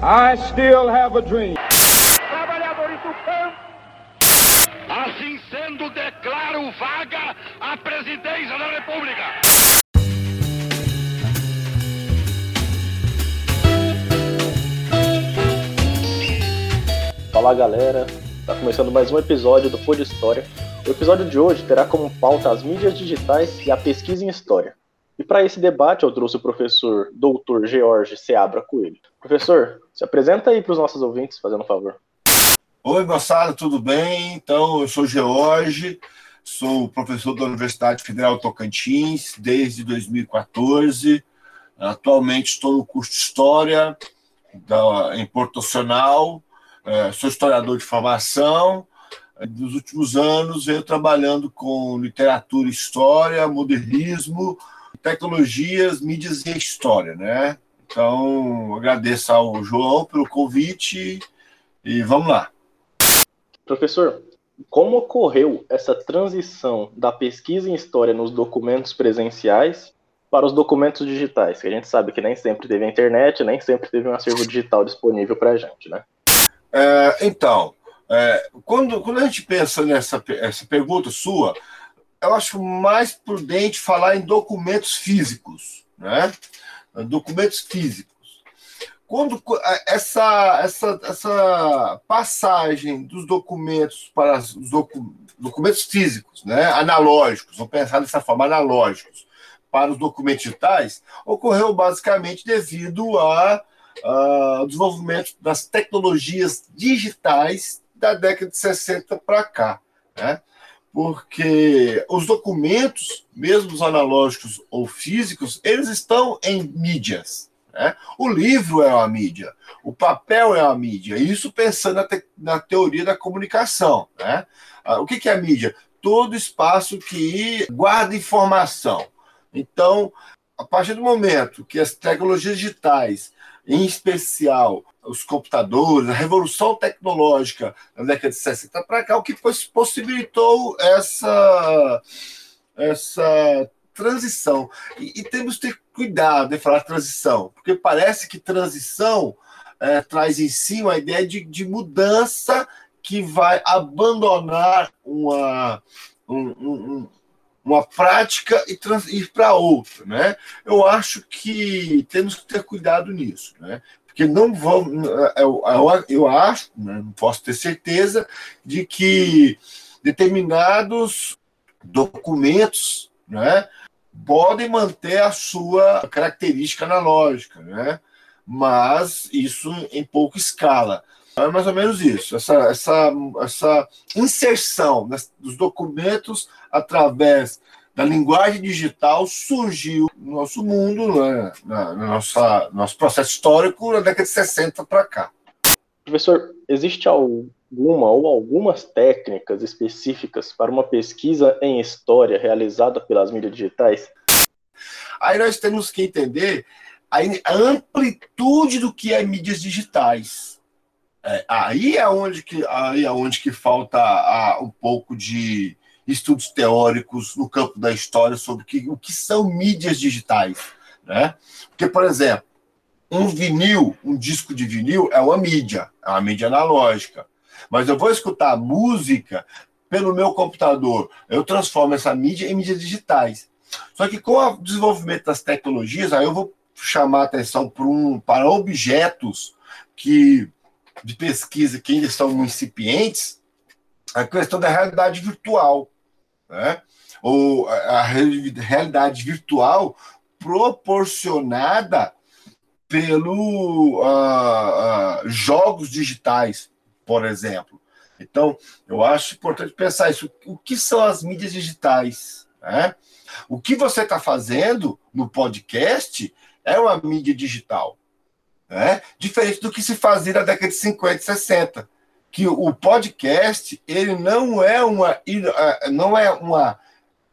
I still have a dream. Trabalhadores do campo. Assim sendo, declaro vaga a presidência da República. Fala galera, tá começando mais um episódio do Pod História. O episódio de hoje terá como pauta as mídias digitais e a pesquisa em história. E para esse debate eu trouxe o professor Dr. George Seabra Coelho. Professor, se apresenta aí para os nossos ouvintes, fazendo um favor. Oi, moçada, tudo bem? Então, eu sou George, sou professor da Universidade Federal Tocantins desde 2014. Atualmente estou no curso de História da, em Porto Nacional. É, sou historiador de formação. Nos últimos anos venho trabalhando com literatura, história, modernismo, tecnologias, mídias e história, né? Então, agradeço ao João pelo convite e vamos lá. Professor, como ocorreu essa transição da pesquisa em história nos documentos presenciais para os documentos digitais? Que a gente sabe que nem sempre teve a internet, nem sempre teve um acervo digital disponível para a gente, né? É, então, é, quando, quando a gente pensa nessa essa pergunta sua, eu acho mais prudente falar em documentos físicos, né? Documentos físicos. Quando essa, essa, essa passagem dos documentos para os docu, documentos físicos, né, analógicos, vamos pensar dessa forma, analógicos, para os documentos digitais, ocorreu basicamente devido ao desenvolvimento das tecnologias digitais da década de 60 para cá. Né? Porque os documentos, mesmo os analógicos ou físicos, eles estão em mídias. Né? O livro é uma mídia, o papel é uma mídia, isso pensando na, te na teoria da comunicação. Né? Ah, o que, que é a mídia? Todo espaço que guarda informação. Então, a partir do momento que as tecnologias digitais, em especial os computadores, a revolução tecnológica na década de 60 para cá, o que possibilitou essa, essa transição. E, e, temos que ter cuidado em falar transição, porque parece que transição é, traz em si uma ideia de, de mudança que vai abandonar uma, um, um, uma prática e ir para outra. Né? Eu acho que temos que ter cuidado nisso. Né? Que não vão. Eu, eu, acho, né, não posso ter certeza, de que determinados documentos né, podem manter a sua característica analógica, né, mas isso em pouca escala. É mais ou menos isso, essa, essa, essa inserção dos documentos através da linguagem digital surgiu no nosso mundo, né, na, na nossa, nosso processo histórico, na década de 60 para cá. Professor, existe alguma ou algumas técnicas específicas para uma pesquisa em história realizada pelas mídias digitais? Aí nós temos que entender a amplitude do que é mídias digitais. É, aí é onde que, aí é onde que falta a, um pouco de, estudos teóricos no campo da história sobre o que, o que são mídias digitais. Né? Porque, por exemplo, um vinil, um disco de vinil é uma mídia, é uma mídia analógica. Mas eu vou escutar música pelo meu computador, eu transformo essa mídia em mídias digitais. Só que com o desenvolvimento das tecnologias, aí eu vou chamar atenção para, um, para objetos que de pesquisa que ainda estão incipientes, a questão da realidade virtual né? ou a realidade virtual proporcionada pelo uh, uh, jogos digitais, por exemplo. Então, eu acho importante pensar isso. O que são as mídias digitais? Né? O que você está fazendo no podcast é uma mídia digital. Né? Diferente do que se fazia na década de 50 e 60 que o podcast ele não é uma não é uma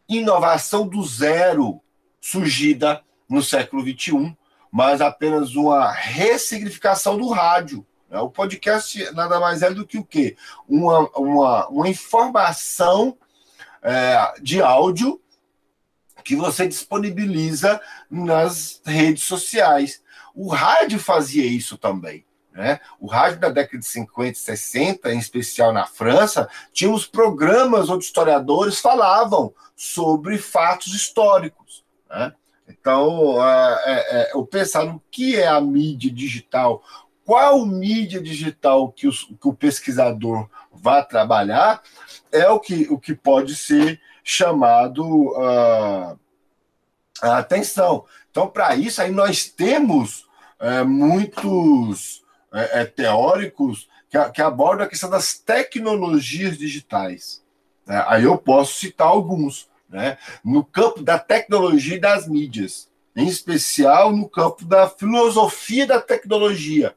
inovação do zero surgida no século 21, mas apenas uma ressignificação do rádio. Né? O podcast nada mais é do que o quê? Uma, uma, uma informação é, de áudio que você disponibiliza nas redes sociais. O rádio fazia isso também. Né? O rádio da década de 50 e 60, em especial na França, tinha os programas onde historiadores falavam sobre fatos históricos. Né? Então, é, é, é, eu pensar no que é a mídia digital, qual mídia digital que, os, que o pesquisador vai trabalhar, é o que, o que pode ser chamado uh, a atenção. Então, para isso, aí nós temos é, muitos é, é, teóricos que, que, abordam a questão das tecnologias digitais. Né? Aí eu posso citar alguns, né? no campo da tecnologia e das mídias, em especial no campo da filosofia da tecnologia.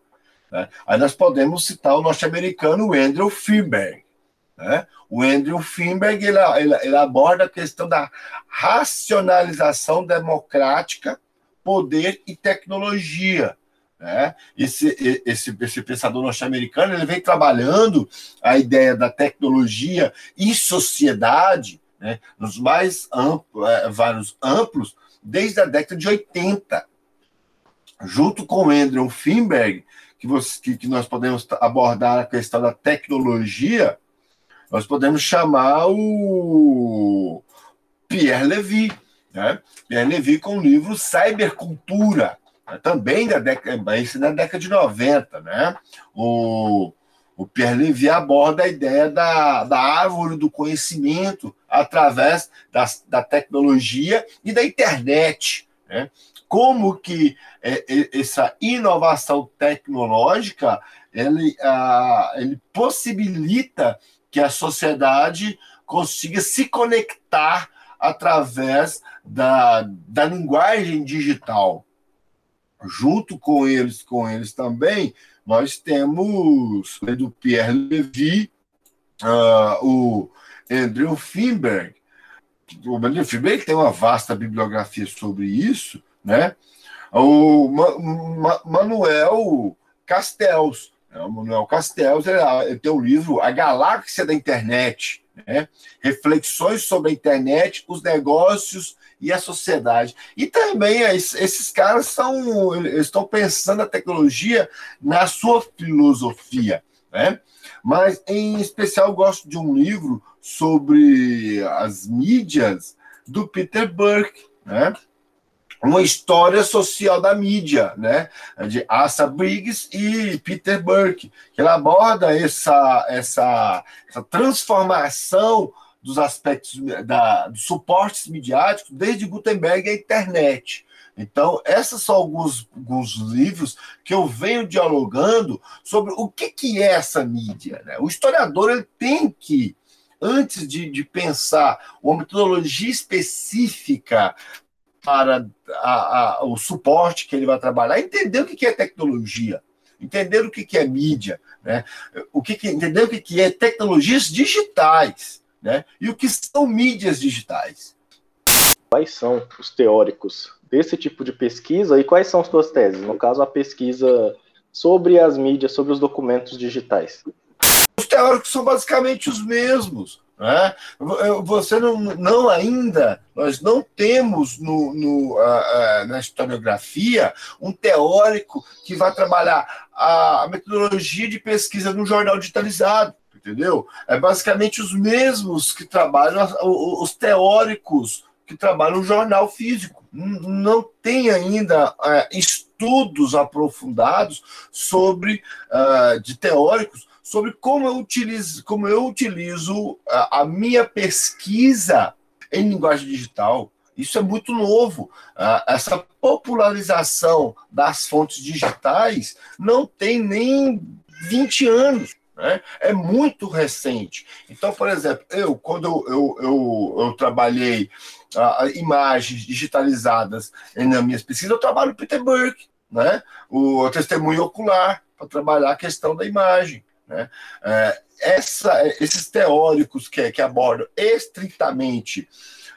Né? Aí nós podemos citar o norte-americano Andrew Finberg. Né? O Andrew Finberg ele, ele, ele aborda a questão da racionalização democrática, poder e tecnologia. Né? Esse, esse, esse pensador norte-americano ele vem trabalhando a ideia da tecnologia e sociedade né, nos mais é, vários amplos desde a década de 80. Junto com Andrew Finberg, que, você, que, que nós podemos abordar a questão da tecnologia, nós podemos chamar o Pierre Levy, né? Pierre Levy com o livro Cybercultura? Também da década, esse da década de 90, né? O, o Pierre Levy aborda a ideia da, da árvore do conhecimento através da, da tecnologia e da internet, né? Como que é, essa inovação tecnológica ele, ah, ele possibilita que a sociedade consiga se conectar através da, da linguagem digital. Junto com eles, com eles também, nós temos do Pierre Levy, uh, o Andrew Finberg. O Andrew Finberg tem uma vasta bibliografia sobre isso, né? O Ma Ma Manuel Castells, é, o Manuel Castells ele tem o livro A Galáxia da Internet, né? reflexões sobre a internet, os negócios e a sociedade. E também esses caras são, estão pensando a tecnologia na sua filosofia. Né? Mas, em especial, gosto de um livro sobre as mídias do Peter Burke, né? Uma história social da mídia, né? De Asa Briggs e Peter Burke, que ela aborda essa, essa, essa transformação dos aspectos da, dos suportes midiáticos desde Gutenberg à internet. Então, esses são alguns, alguns livros que eu venho dialogando sobre o que, que é essa mídia. Né? O historiador ele tem que, antes de, de pensar uma metodologia específica para a, a, o suporte que ele vai trabalhar, entender o que é tecnologia, entender o que é mídia, né? o que, que entender o que é tecnologias digitais, né? e o que são mídias digitais. Quais são os teóricos desse tipo de pesquisa e quais são as suas teses? No caso, a pesquisa sobre as mídias, sobre os documentos digitais. Os teóricos são basicamente os mesmos. Né? Você não, não ainda, nós não temos no, no, na historiografia um teórico que vai trabalhar a metodologia de pesquisa no jornal digitalizado, entendeu? É basicamente os mesmos que trabalham, os teóricos que trabalham no jornal físico. Não tem ainda uh, estudos aprofundados sobre, de teóricos sobre como eu utilizo, como eu utilizo a, a minha pesquisa em linguagem digital. Isso é muito novo. Uh, essa popularização das fontes digitais não tem nem 20 anos. Né? É muito recente. Então, por exemplo, eu, quando eu, eu, eu, eu trabalhei uh, imagens digitalizadas nas minhas pesquisas, eu trabalho Peter Burke, né? o testemunho ocular, para trabalhar a questão da imagem. Né? É, essa, esses teóricos que, que abordam estritamente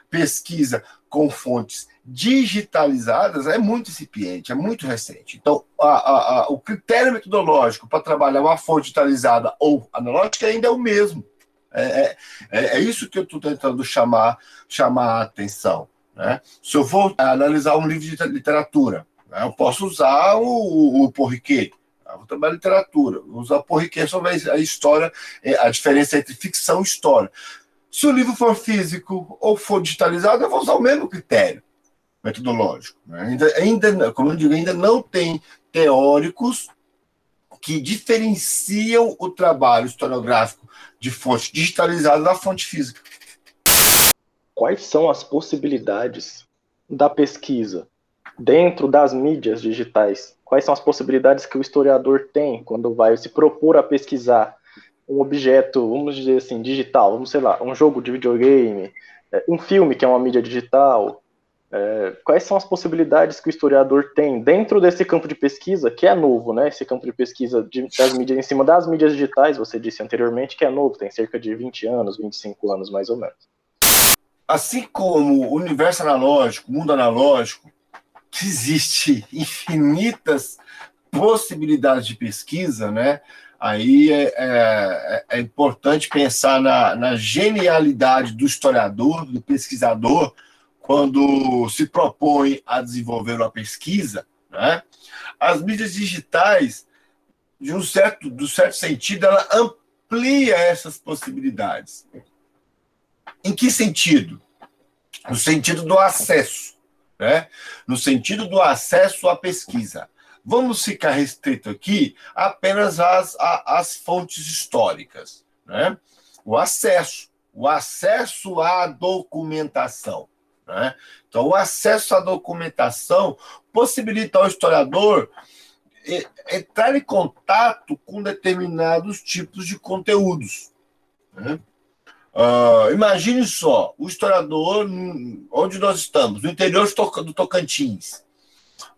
pesquisa com fontes digitalizadas é muito incipiente, é muito recente. Então, a, a, a, o critério metodológico para trabalhar uma fonte digitalizada ou analógica ainda é o mesmo. É, é, é, é isso que eu estou tentando chamar, chamar a atenção. Né? Se eu for analisar um livro de literatura, né, eu posso usar o, o Porriquet, Tá? Vou trabalhar literatura, vou usar porriquet sobre a história, é, a diferença entre ficção e história. Se o livro for físico ou for digitalizado, eu vou usar o mesmo critério metodológico. Né? Ainda, ainda, como eu digo, ainda não tem teóricos que diferenciam o trabalho historiográfico de fonte digitalizada da fonte física. Quais são as possibilidades da pesquisa dentro das mídias digitais? Quais são as possibilidades que o historiador tem quando vai se propor a pesquisar um objeto, vamos dizer assim, digital, vamos sei lá, um jogo de videogame, é, um filme que é uma mídia digital, é, quais são as possibilidades que o historiador tem dentro desse campo de pesquisa, que é novo, né? Esse campo de pesquisa das mídias em cima das mídias digitais, você disse anteriormente que é novo, tem cerca de 20 anos, 25 anos mais ou menos. Assim como o universo analógico, o mundo analógico, que existe infinitas possibilidades de pesquisa, né? Aí é, é, é importante pensar na, na genialidade do historiador, do pesquisador, quando se propõe a desenvolver uma pesquisa, né, as mídias digitais, de um certo, do certo sentido, ela amplia essas possibilidades. Em que sentido? No sentido do acesso, né? no sentido do acesso à pesquisa. Vamos ficar restrito aqui apenas às, às fontes históricas. Né? O acesso, o acesso à documentação. Né? Então, o acesso à documentação possibilita ao historiador entrar em contato com determinados tipos de conteúdos. Né? Uh, imagine só, o historiador, onde nós estamos, no interior do Tocantins,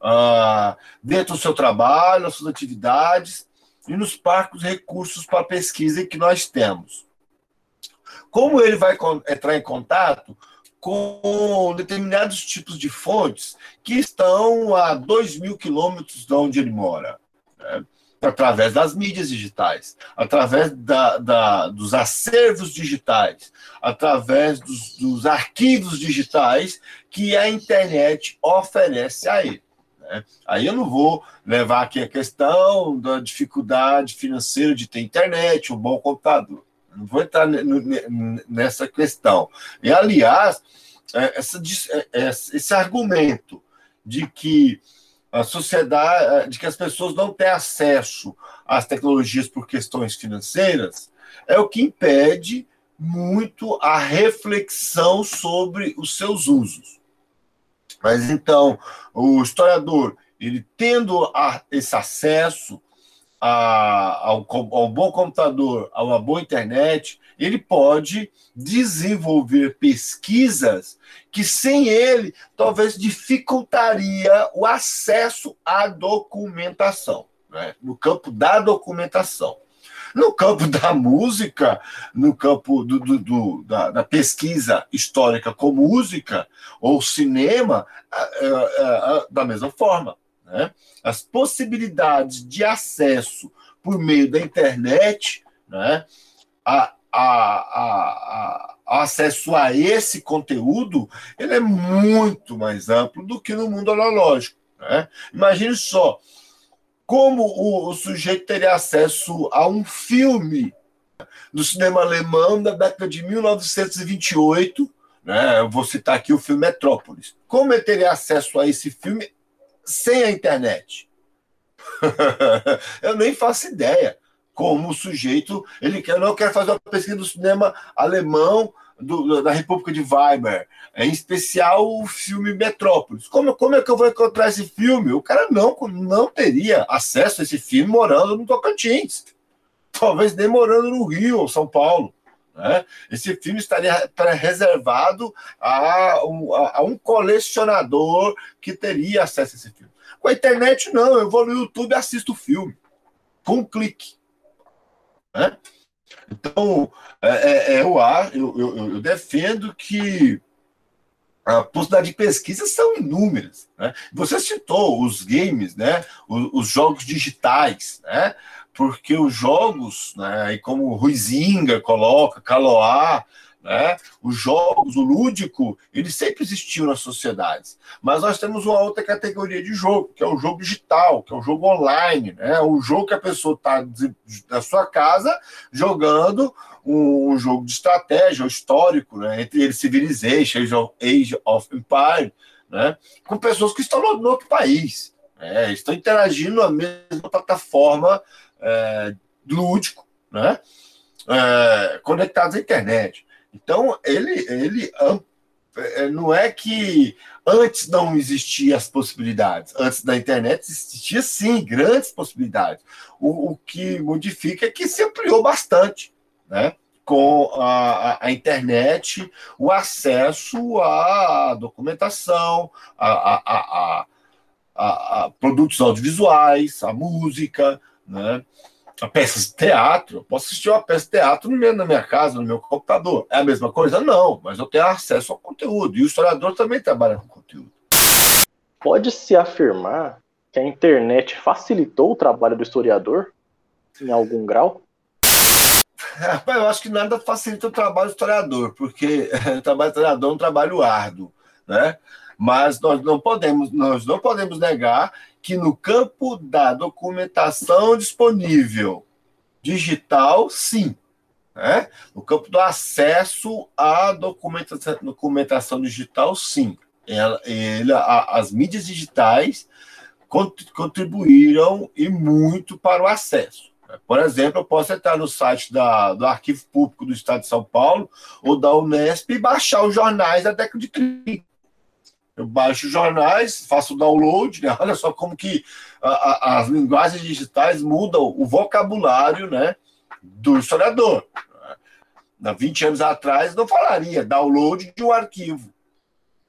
uh, dentro do seu trabalho, nas suas atividades e nos parques recursos para pesquisa que nós temos. Como ele vai entrar em contato com determinados tipos de fontes que estão a 2 mil quilômetros de onde ele mora. Né? Através das mídias digitais, através da, da, dos acervos digitais, através dos, dos, arquivos digitais que a internet oferece a ele. Né? Aí eu não vou levar aqui a questão da dificuldade financeira de ter internet, um bom computador. Não vou entrar nessa questão. E, aliás, é, essa, é, esse argumento de que a sociedade, de que as pessoas não têm acesso às tecnologias por questões financeiras, é o que impede muito a reflexão sobre os seus usos. Mas então, o historiador, ele tendo a, esse acesso, a, ao, ao bom computador, a uma boa internet, ele pode desenvolver pesquisas que sem ele talvez dificultaria o acesso à documentação, né? no campo da documentação. No campo da música, no campo do, do, do da, da, pesquisa histórica com música ou cinema, da mesma forma. Né? As possibilidades de acesso por meio da internet, né? a, a, a, a, acesso a esse conteúdo ele é muito mais amplo do que no mundo analógico. Né? Imagine só como o, o sujeito teria acesso a um filme do cinema alemão da década de 1928. Né? Eu vou citar aqui o filme Metrópolis. Como ele teria acesso a esse filme sem a internet. eu nem faço ideia como o sujeito ele quer, não quer fazer uma pesquisa do cinema alemão do, da República de Weimar, em especial o filme Metrópolis. Como, como é que eu vou encontrar esse filme? O cara não, não teria acesso a esse filme morando no Tocantins, talvez nem morando no Rio ou São Paulo. Né? Esse filme estaria reservado a um, a um colecionador que teria acesso a esse filme. Com a internet, não. Eu vou no YouTube e assisto o filme. Com um clique. Né? Então, é, é, é eu, eu, eu, eu, defendo que a possibilidade de pesquisa são inúmeras. Né? Você citou os games, né? os, os jogos digitais, né? porque os jogos, né, e como Ruizinga coloca, Caloá, né? Os jogos, o lúdico, eles sempre existiu nas sociedades. Mas nós temos uma outra categoria de jogo, que é o jogo digital, que é o jogo online, né? O jogo que a pessoa está na sua casa jogando um, um, jogo de estratégia, histórico, né? Entre eles Civilization, Age of Empire, né? Com pessoas que estão no, no outro país. Né? Estão interagindo na mesma plataforma é, lúdico, né? É, conectados à internet. Então, ele, ele é, não é que antes não existiam as possibilidades. Antes da internet existia sim grandes possibilidades. O, o que modifica é que se ampliou bastante, né? Com a, a, internet, o acesso à documentação, a, a, a, a produtos audiovisuais, a música, né? A peças de teatro, eu posso assistir uma peça de teatro na minha casa, no meu computador. É a mesma coisa? Não, mas eu tenho acesso ao conteúdo. E o historiador também trabalha com conteúdo. Pode-se afirmar que a internet facilitou o trabalho do historiador, em algum grau? eu acho que nada facilita o trabalho do historiador, porque o trabalho do historiador é um trabalho árduo, né? Mas nós não podemos, nós não podemos negar que no campo da documentação disponível digital, sim. Né? No campo do acesso à documentação, documentação digital, sim. Ela, ele, a, as mídias digitais contribuíram e muito para o acesso. Por exemplo, eu posso entrar no site da, do Arquivo Público do Estado de São Paulo ou da Unesp e baixar os jornais da década de 30 eu baixo jornais, faço download, né? olha só como que a, a, as linguagens digitais mudam o vocabulário né, do historiador. Há 20 anos atrás não falaria download de um arquivo.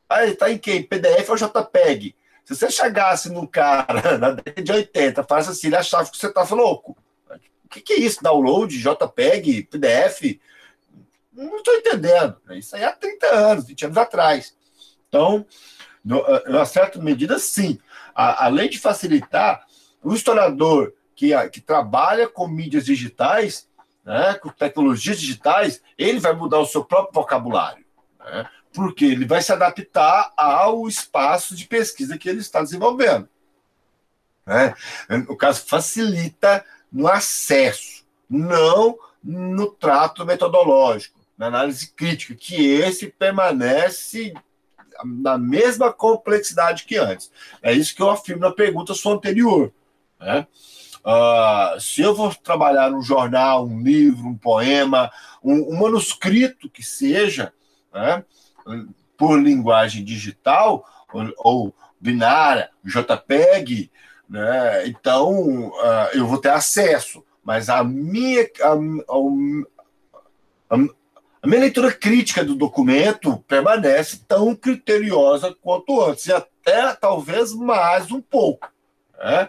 Aí está em quem? PDF ou JPEG? Se você chegasse no cara na década de 80, faz assim, ele achava que você estava louco. O que, que é isso? Download, JPEG, PDF? Não estou entendendo. Isso aí há 30 anos, 20 anos atrás. Então, em uma certa medida, sim. A, além de facilitar, o historiador que, que trabalha com mídias digitais, né, com tecnologias digitais, ele vai mudar o seu próprio vocabulário. Né, porque ele vai se adaptar ao espaço de pesquisa que ele está desenvolvendo. Né? O caso facilita no acesso, não no trato metodológico, na análise crítica, que esse permanece na mesma complexidade que antes. É isso que eu afirmo na pergunta sua anterior. Né? Uh, se eu vou trabalhar um jornal, um livro, um poema, um, um manuscrito que seja, né, por linguagem digital ou, ou binária, JPEG, né, então uh, eu vou ter acesso. Mas a minha, a, a, a, a minha leitura crítica do documento permanece tão criteriosa quanto antes, e até talvez mais um pouco, né?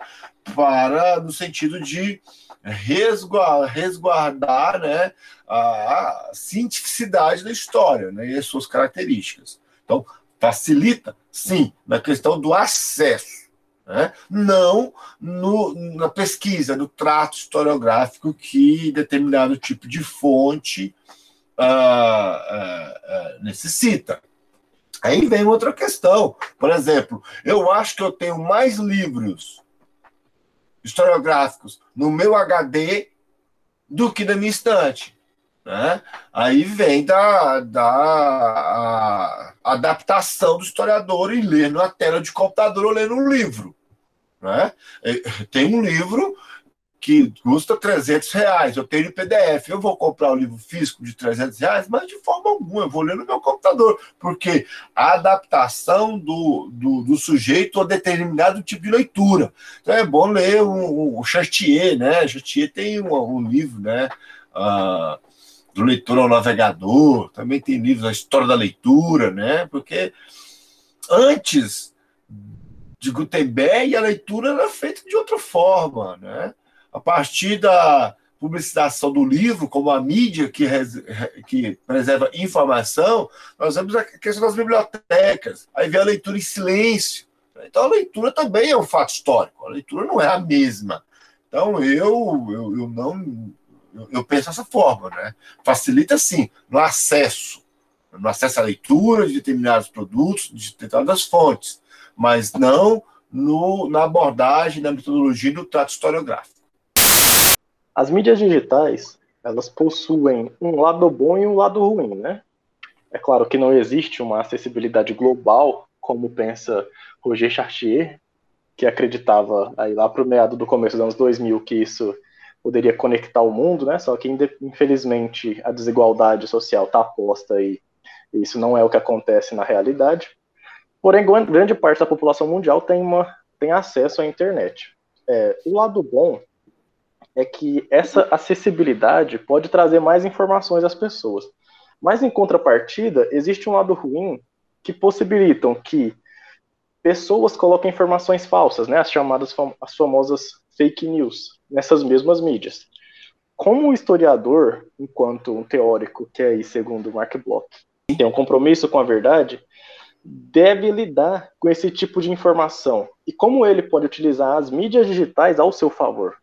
para no sentido de resguardar, né, a cientificidade da história né, e as suas características. Então, facilita, sim, na questão do acesso. Né? Não no, na pesquisa, no trato historiográfico que determinado tipo de fonte uh, uh, necessita. Aí vem outra questão. Por exemplo, eu acho que eu tenho mais livros historiográficos no meu HD do que na minha estante. Né? Aí vem da, da adaptação do historiador em ler na tela de computador ou ler no livro. Né? Tem um livro que custa 300 reais, eu tenho PDF, eu vou comprar o um livro físico de 300 reais, mas de forma alguma, eu vou ler no meu computador, porque a adaptação do, do, do sujeito a determinado tipo de leitura. Então é bom ler o, o Chartier, né? Chartier tem um, um livro, né? Uh, do leitor ao navegador, também tem livros da história da leitura, né? Porque antes de Gutenberg, a leitura era feita de outra forma, né? A partir da publicitação do livro, como a mídia que, que preserva informação, nós vemos a questão das bibliotecas, aí vem a leitura em silêncio. Então a leitura também é um fato histórico, a leitura não é a mesma. Então eu, eu, eu não Eu, eu penso dessa forma, né? Facilita, sim, no acesso, no acesso à leitura de determinados produtos, de determinadas fontes, mas não no, na abordagem, na metodologia do trato historiográfico. As mídias digitais, elas possuem um lado bom e um lado ruim, né? É claro que não existe uma acessibilidade global, como pensa Roger Chartier, que acreditava aí lá para o meado do começo dos anos 2000 que isso poderia conectar o mundo, né? Só que infelizmente a desigualdade social está posta aí, e isso não é o que acontece na realidade. Porém, grande parte da população mundial tem, uma, tem acesso à internet. É, o lado bom é que essa acessibilidade pode trazer mais informações às pessoas. Mas em contrapartida, existe um lado ruim que possibilitam que pessoas coloquem informações falsas, né, as chamadas as famosas fake news, nessas mesmas mídias. Como historiador, enquanto um teórico que é aí, segundo Mark Bloch, tem um compromisso com a verdade, deve lidar com esse tipo de informação e como ele pode utilizar as mídias digitais ao seu favor.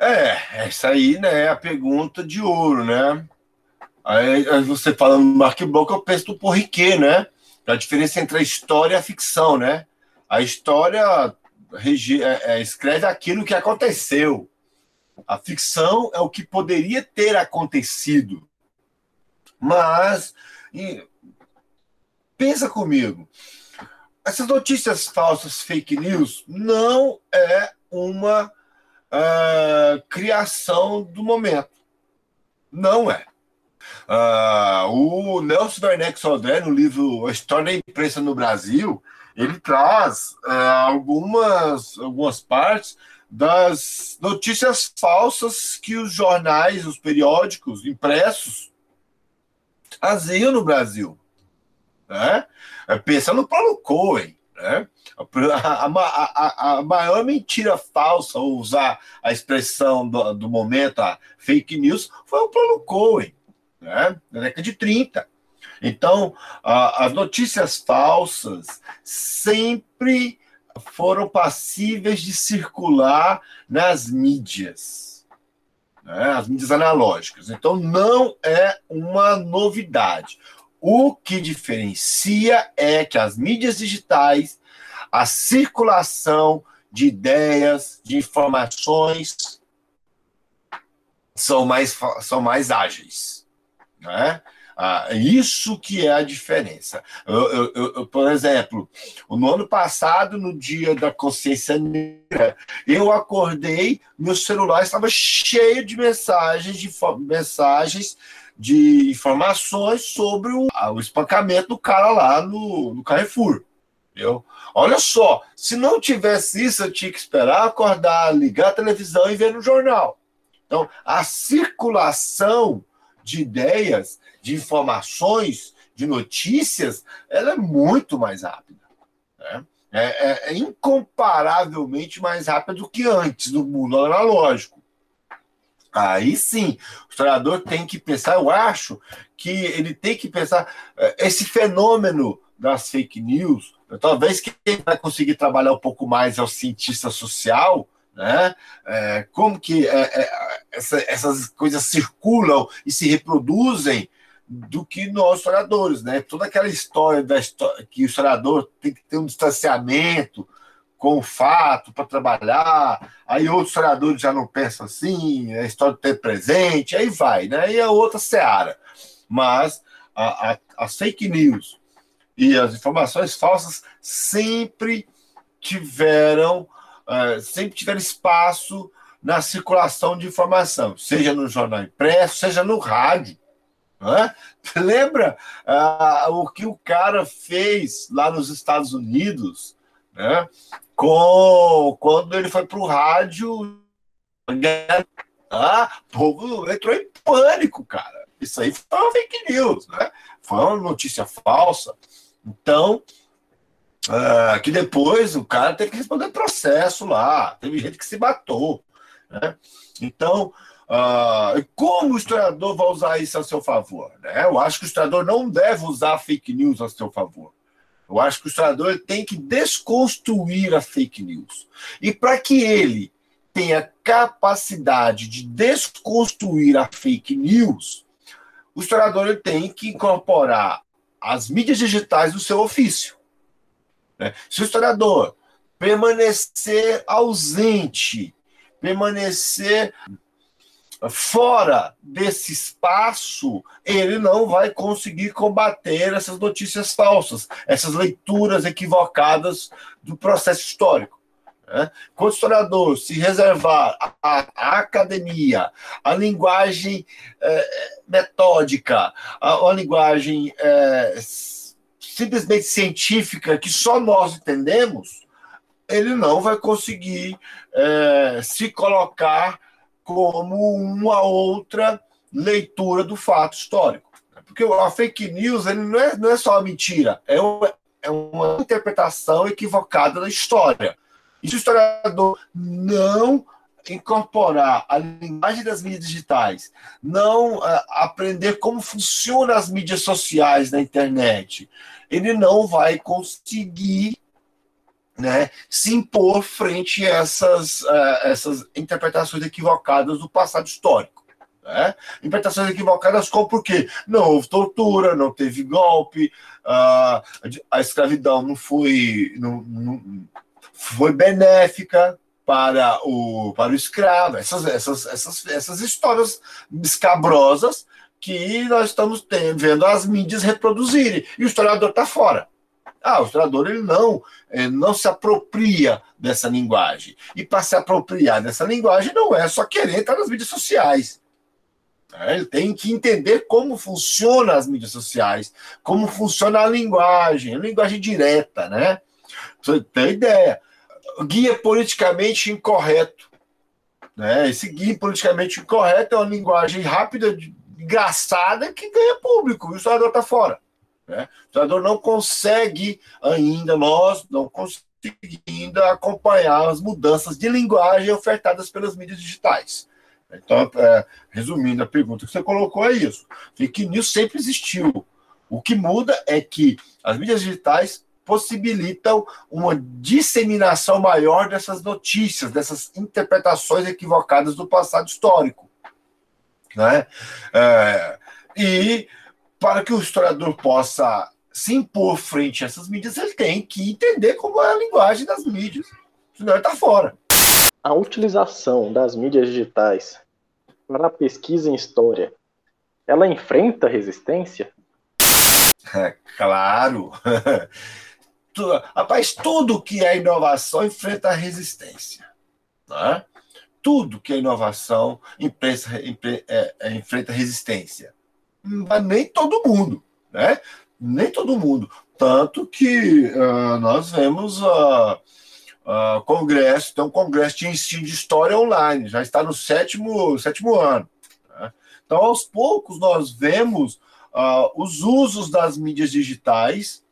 É, essa aí né, é a pergunta de ouro, né? Aí você falando no Mark Bloch, eu penso do Porriquet, né? A diferença entre a história e a ficção, né? A história é, é, escreve aquilo que aconteceu. A ficção é o que poderia ter acontecido. Mas, e, pensa comigo, essas notícias falsas, fake news, não é uma uh, criação do momento. Não é. Uh, o Nelson Werneck Sodré, no livro A História da Imprensa no Brasil, ele traz uh, algumas, algumas partes das notícias falsas que os jornais, os periódicos impressos faziam no Brasil. Né? Pensa no Paulo Cohen. Né? A, a, a, a, maior mentira falsa, ou usar a expressão do, do momento, a fake news, foi o Paulo Cohen, né? na década de 30. Então, as notícias falsas sempre foram passíveis de circular nas mídias, né? as mídias analógicas. Então, não é uma novidade. O que diferencia é que as mídias digitais, a circulação de ideias, de informações, são mais, são mais ágeis. Né? Ah, isso que é a diferença. Eu, eu, eu, por exemplo, no ano passado, no dia da consciência negra, eu acordei, meu celular estava cheio de mensagens, de mensagens de informações sobre o, o espancamento do cara lá no, no Carrefour. Entendeu? Olha só, se não tivesse isso, eu tinha que esperar acordar, ligar a televisão e ver no jornal. Então, a circulação de ideias, de informações, de notícias, ela é muito mais rápida. Né? É, é, é, incomparavelmente mais rápida do que antes no mundo analógico. Aí sim, o historiador tem que pensar, eu acho que ele tem que pensar é, esse fenômeno das fake news, talvez quem vai conseguir trabalhar um pouco mais é o cientista social, né? É, como que é, é, essa, essas coisas circulam e se reproduzem do que nós historiadores, né? Toda aquela história da história, que o historiador tem que ter um distanciamento, com o fato para trabalhar, aí outros historiadores já não pensam assim, a história do tempo presente, aí vai, né? Aí é outra seara. Mas a, a, as fake news e as informações falsas sempre tiveram, uh, sempre tiveram espaço na circulação de informação, seja no jornal impresso, seja no rádio. Né? Lembra uh, o que o cara fez lá nos Estados Unidos? Né? Com, quando ele foi para o rádio, ah, o povo entrou em pânico, cara. Isso aí foi uma fake news, né? Foi uma notícia falsa. Então, uh, que depois o cara teve que responder processo lá. Teve gente que se matou. Né? Então, uh, como o historiador vai usar isso a seu favor? Né? Eu acho que o historiador não deve usar fake news a seu favor. Eu acho que o historiador tem que desconstruir a fake news. E para que ele tem a capacidade de desconstruir a fake news, o historiador tem que incorporar as mídias digitais no seu ofício. Né? Se o historiador permanecer ausente, permanecer fora desse espaço, ele não vai conseguir combater essas notícias falsas, essas leituras equivocadas do processo histórico. Né? Quando o historiador se reservar à, academia, à linguagem é, metódica, à, linguagem é, simplesmente científica que só nós entendemos, ele não vai conseguir é, se colocar como uma outra leitura do fato histórico. Porque a fake news ele não, é, não é só mentira, é uma, é uma interpretação equivocada da história. E se o historiador não incorporar a linguagem das mídias digitais, não uh, aprender como funcionam as mídias sociais na internet, ele não vai conseguir né, se impor frente a essas, uh, essas interpretações equivocadas do passado histórico. Né? Interpretações equivocadas como porque não houve tortura, não teve golpe, uh, a escravidão não foi, não, não, foi benéfica para o, para o escravo, essas, essas, essas, essas histórias escabrosas que nós estamos tendo, vendo as mídias reproduzirem, e o historiador está fora. Ah, o historiador ele não, ele não se apropria dessa linguagem. E para se apropriar dessa linguagem não é só querer estar nas mídias sociais. É, ele tem que entender como funcionam as mídias sociais, como funciona a linguagem, a linguagem direta, né? Você tem ideia. Guia politicamente incorreto. Né? Esse guia politicamente incorreto é uma linguagem rápida, engraçada, que ganha público. E o historiador está fora. Né? O historiador não consegue ainda, nós não conseguimos ainda acompanhar as mudanças de linguagem ofertadas pelas mídias digitais. Então, é, resumindo a pergunta que você colocou, é isso. Fake news sempre existiu. O que muda é que as mídias digitais possibilitam uma disseminação maior dessas notícias, dessas interpretações equivocadas do passado histórico. Né? É, e para que o historiador possa se impor frente a essas mídias, ele tem que entender como é a linguagem das mídias, senão ele está fora. A utilização das mídias digitais para a pesquisa em história, ela enfrenta resistência? É, claro. Rapaz, tudo que é inovação enfrenta resistência. Né? Tudo que é inovação é, é, enfrenta resistência mas nem todo mundo, né? Nem todo mundo. Tanto que uh, nós vemos uh, uh, congresso, um congresso de ensino de história online, já está no sétimo, sétimo ano. Né? Então, aos poucos, nós vemos uh, os usos das mídias digitais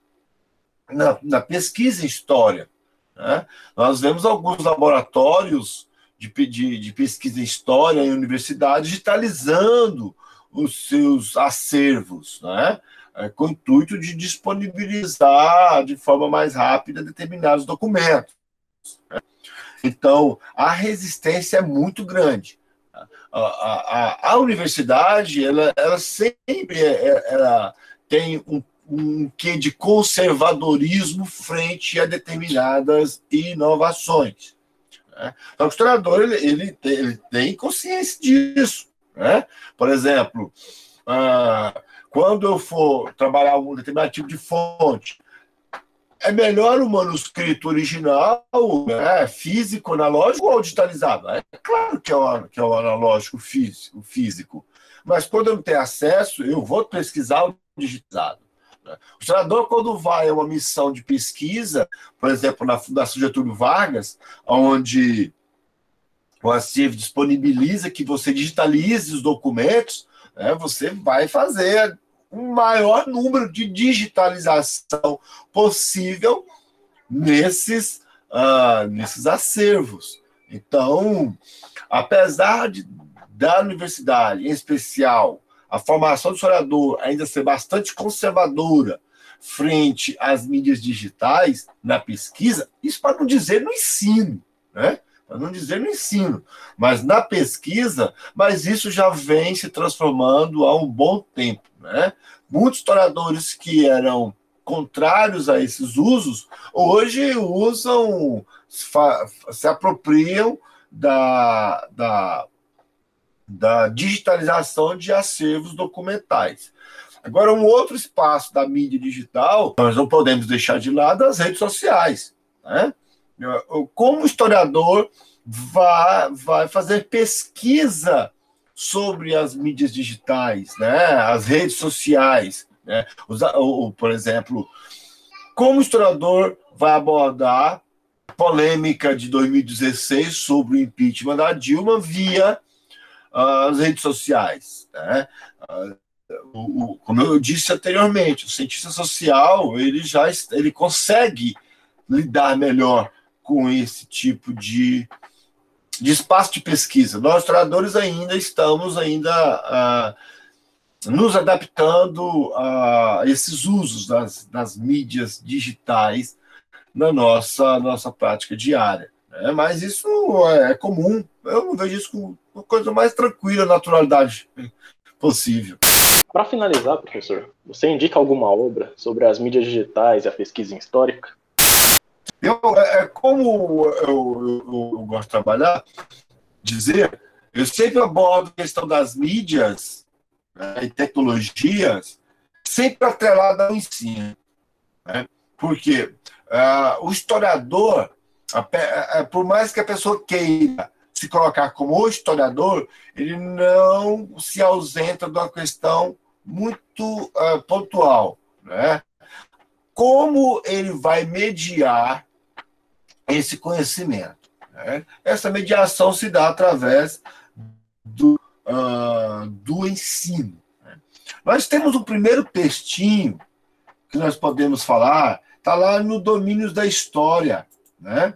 na, na pesquisa em história. Né? Nós vemos alguns laboratórios de, de, de pesquisa em história em universidades digitalizando os seus acervos, né? É, com o intuito de disponibilizar de forma mais rápida determinados documentos. Né? Então, a resistência é muito grande. A, a, a, universidade, ela, ela sempre é, é, ela tem um, um quê de conservadorismo frente a determinadas inovações. Né? Então, o historiador ele, ele, ele tem consciência disso. Né? Por exemplo, ah, quando eu for trabalhar um determinado tipo de fonte, é melhor o manuscrito original, né, físico, analógico ou digitalizado? É claro que é o, que é o analógico físico, físico, mas quando eu não tenho acesso, eu vou pesquisar o digitalizado. Né? O historiador, quando vai a uma missão de pesquisa, por exemplo, na Fundação Getúlio Vargas, onde o ACIV disponibiliza que você digitalize os documentos, né, você vai fazer um maior número de digitalização possível nesses, uh, nesses acervos. Então, apesar de, da universidade, em especial, a formação do historiador ainda ser bastante conservadora frente às mídias digitais na pesquisa, isso para não dizer no ensino, né? Para não dizer no ensino, mas na pesquisa, mas isso já vem se transformando há um bom tempo. Né? Muitos historiadores que eram contrários a esses usos, hoje usam, se apropriam da, da, da digitalização de acervos documentais. Agora, um outro espaço da mídia digital, nós não podemos deixar de lado as redes sociais. Né? Como historiador vai, vai fazer pesquisa sobre as mídias digitais, né? as redes sociais. Né? por exemplo, como historiador vai abordar a polêmica de 2016 sobre o impeachment da Dilma via uh, as redes sociais. Né? O, como eu disse anteriormente, o cientista social ele já ele consegue lidar melhor com esse tipo de, de espaço de pesquisa. Nós, historiadores, ainda estamos ainda uh, nos adaptando a esses usos das, das mídias digitais na nossa, nossa prática diária. Né? Mas isso é comum, eu vejo isso com uma coisa mais tranquila, naturalidade possível. Para finalizar, professor, você indica alguma obra sobre as mídias digitais e a pesquisa histórica? Eu, é, é como eu, eu, eu gosto de trabalhar, dizer, eu sempre abordo a questão das mídias né, e tecnologias sempre atrelada ao ensino. Né? Porque uh, o historiador, a, a, por mais que a pessoa queira se colocar como historiador, ele não se ausenta de uma questão muito uh, pontual. Né? Como ele vai mediar esse conhecimento? Né? Essa mediação se dá através do uh, do ensino. Né? Nós temos o primeiro textinho que nós podemos falar, está lá no Domínios da História. Né?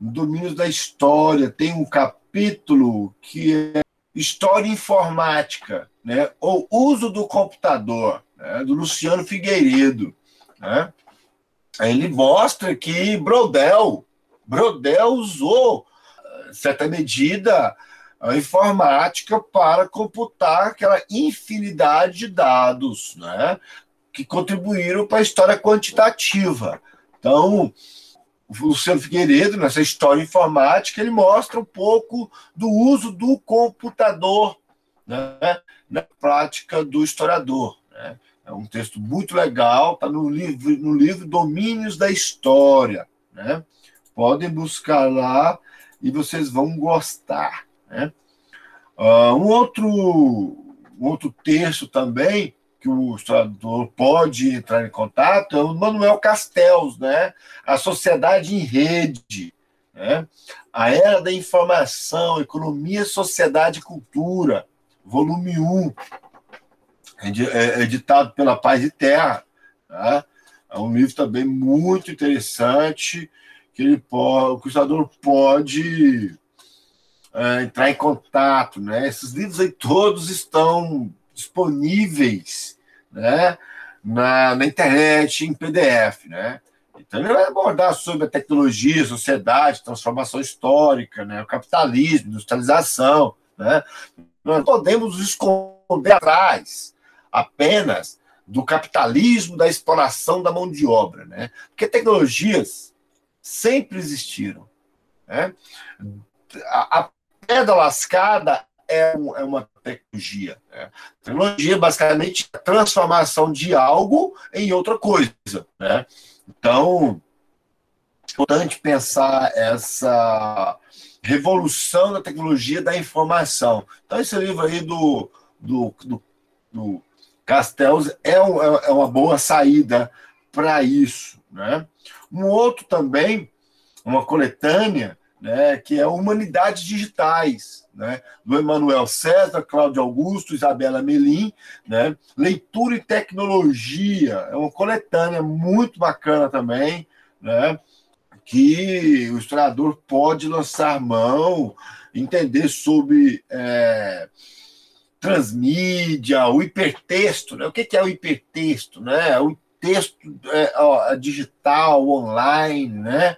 No Domínios da História tem um capítulo que é História Informática, né? ou uso do computador, né? do Luciano Figueiredo. Né? Ele mostra que Brodel, Brodel usou, certa medida, a informática para computar aquela infinidade de dados né, que contribuíram para a história quantitativa. Então, o Luciano Figueiredo, nessa história informática, ele mostra um pouco do uso do computador né, na prática do historiador. Né. É um texto muito legal, está no livro, no livro Domínios da História. Né? Podem buscar lá e vocês vão gostar. Né? Uh, um, outro, um outro texto também que o historiador pode entrar em contato é o Manuel Castells, né? A Sociedade em Rede, né? A Era da Informação, Economia, Sociedade e Cultura, volume 1, é editado pela Paz e Terra. Tá? É um livro também muito interessante que ele pode, o historiador pode uh, entrar em contato, né? Esses livros aí todos estão disponíveis, né? Na, na internet, em PDF, né? Então ele vai abordar sobre a tecnologia, sociedade, transformação histórica, né? O capitalismo, industrialização, né? Nós podemos esconder atrás apenas do capitalismo, da exploração da mão de obra, né? Porque tecnologias sempre existiram, né? A, a pedra lascada é, um, é uma tecnologia. Né? Tecnologia, basicamente, é a transformação de algo em outra coisa. Né? Então, é importante pensar essa revolução da tecnologia da informação. Então, esse livro aí do, do, do, do Castells é, um, é uma boa saída para isso. Né? Um outro também, uma coletânea, né, que é Humanidades Digitais, né, do Emanuel César, Cláudio Augusto, Isabela Melim, né, Leitura e Tecnologia, é uma coletânea muito bacana também, né, que o historiador pode lançar mão, entender sobre é, transmídia, o hipertexto, né, o que é o hipertexto, né, o texto é, ó, digital, online, né,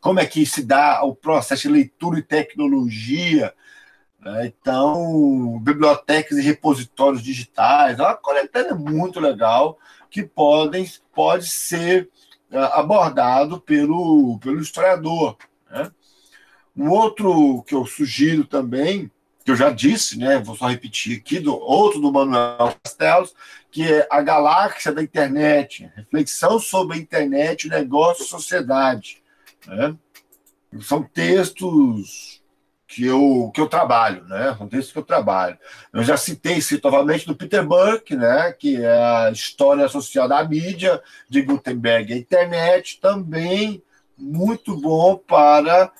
como é que se dá o processo de leitura e tecnologia. Né? Então, bibliotecas e repositórios digitais, é uma coletânea muito legal que podem, pode ser abordado pelo, pelo historiador. Né? Um outro que eu sugiro também, que eu já disse, né, vou só repetir aqui, do, outro do Manuel Castells, que é A Galáxia da Internet, reflexão sobre a internet, negócio e sociedade. Né? São textos que eu, que eu trabalho, né? São textos que eu trabalho. Eu já citei, cito novamente, do Peter Burke, né? que é a história social da mídia, de Gutenberg e a internet, também muito bom para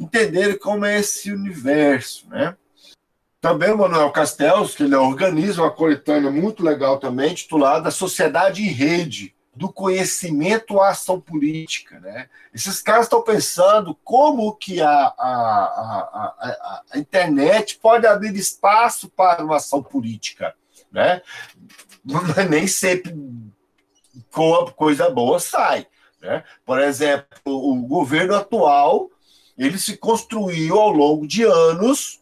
entender como é esse universo, né? Também o Manuel Castells, que ele organiza uma coletânea muito legal também, titulada Sociedade em Rede, do conhecimento à ação política. Né? Esses caras estão pensando como que a, a, a, a, internet pode abrir espaço para uma ação política. Né? Mas nem sempre coisa boa sai. Né? Por exemplo, o governo atual ele se construiu ao longo de anos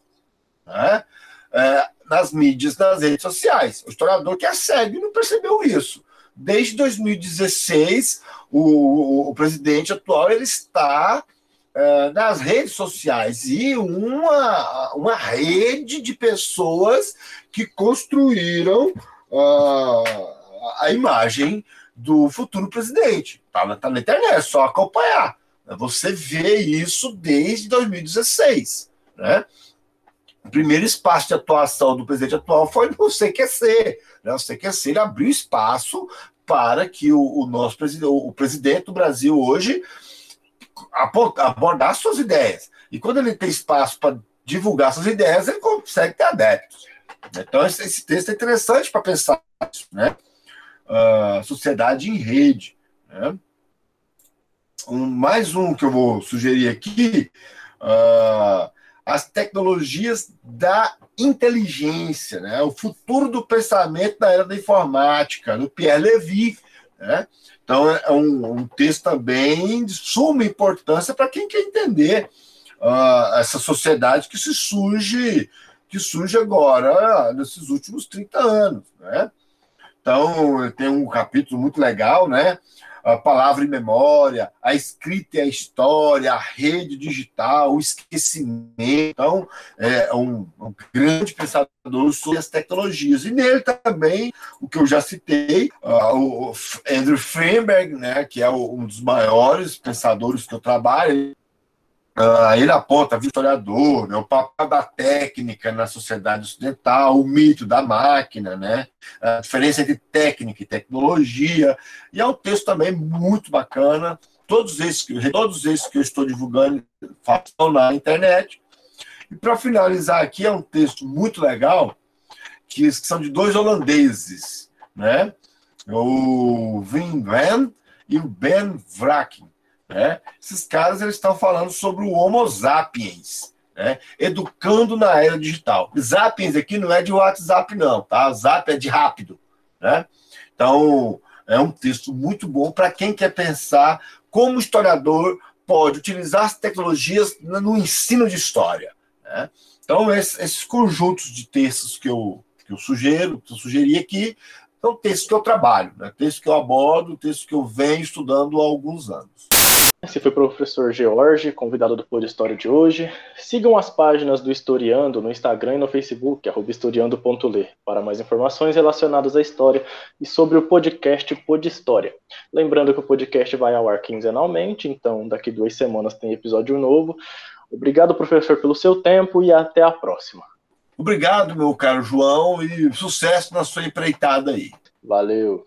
né, é, nas mídias, nas redes sociais. O historiador que é cego não percebeu isso. Desde 2016, o, o presidente atual ele está é, nas redes sociais e uma, uma rede de pessoas que construíram uh, a imagem do futuro presidente. Está tá na internet, é só acompanhar. Você vê isso desde 2016. Né? O primeiro espaço de atuação do presidente atual foi no CQC. Né? O CQC ele abriu espaço para que o, o nosso presidente, o presidente do Brasil hoje abordar suas ideias. E quando ele tem espaço para divulgar suas ideias, ele consegue ter adeptos. Então, esse, texto é interessante para pensar isso, né? Uh, sociedade em rede. Né? Um, mais um que eu vou sugerir aqui, uh, as tecnologias da inteligência, né? o futuro do pensamento na era da informática, do Pierre Levy. Né? Então, é um, um texto também de suma importância para quem quer entender uh, essa sociedade que se surge, que surge agora, nesses últimos 30 anos. Né? Então, tem um capítulo muito legal, né? A palavra e memória, a escrita e a história, a rede digital, o esquecimento. Então, é um, um grande pensador sobre as tecnologias. E nele também, o que eu já citei, uh, o Andrew Feinberg, né, que é um dos maiores pensadores que eu trabalho, Uh, ele aponta a historiador, né, o papel da técnica na sociedade ocidental, o mito da máquina, né, a diferença entre técnica e tecnologia. E é um texto também muito bacana. Todos esses, todos esses que eu estou divulgando estão na internet. E para finalizar aqui, é um texto muito legal, que são de dois holandeses, né? o Wim Van e o Ben Vraken. Né? Esses caras eles estão falando sobre o Homo sapiens, né? educando na era digital. Sapiens aqui não é de WhatsApp, não, tá? Zap é de rápido. Né? Então, é um texto muito bom para quem quer pensar como historiador pode utilizar as tecnologias no ensino de história. Né? Então, esses, esses, conjuntos de textos que eu, que eu sugiro, que eu sugeri aqui, são textos que eu trabalho, né? textos que eu abordo, textos que eu venho estudando há alguns anos. Esse foi o professor George, convidado do Por História de hoje. Sigam as páginas do Historiando no Instagram e no Facebook, historiando.ler, para mais informações relacionadas à história e sobre o podcast Pod História. Lembrando que o podcast vai ao ar quinzenalmente, então daqui duas semanas tem episódio novo. Obrigado, professor, pelo seu tempo e até a próxima. Obrigado, meu caro João, e sucesso na sua empreitada aí. Valeu.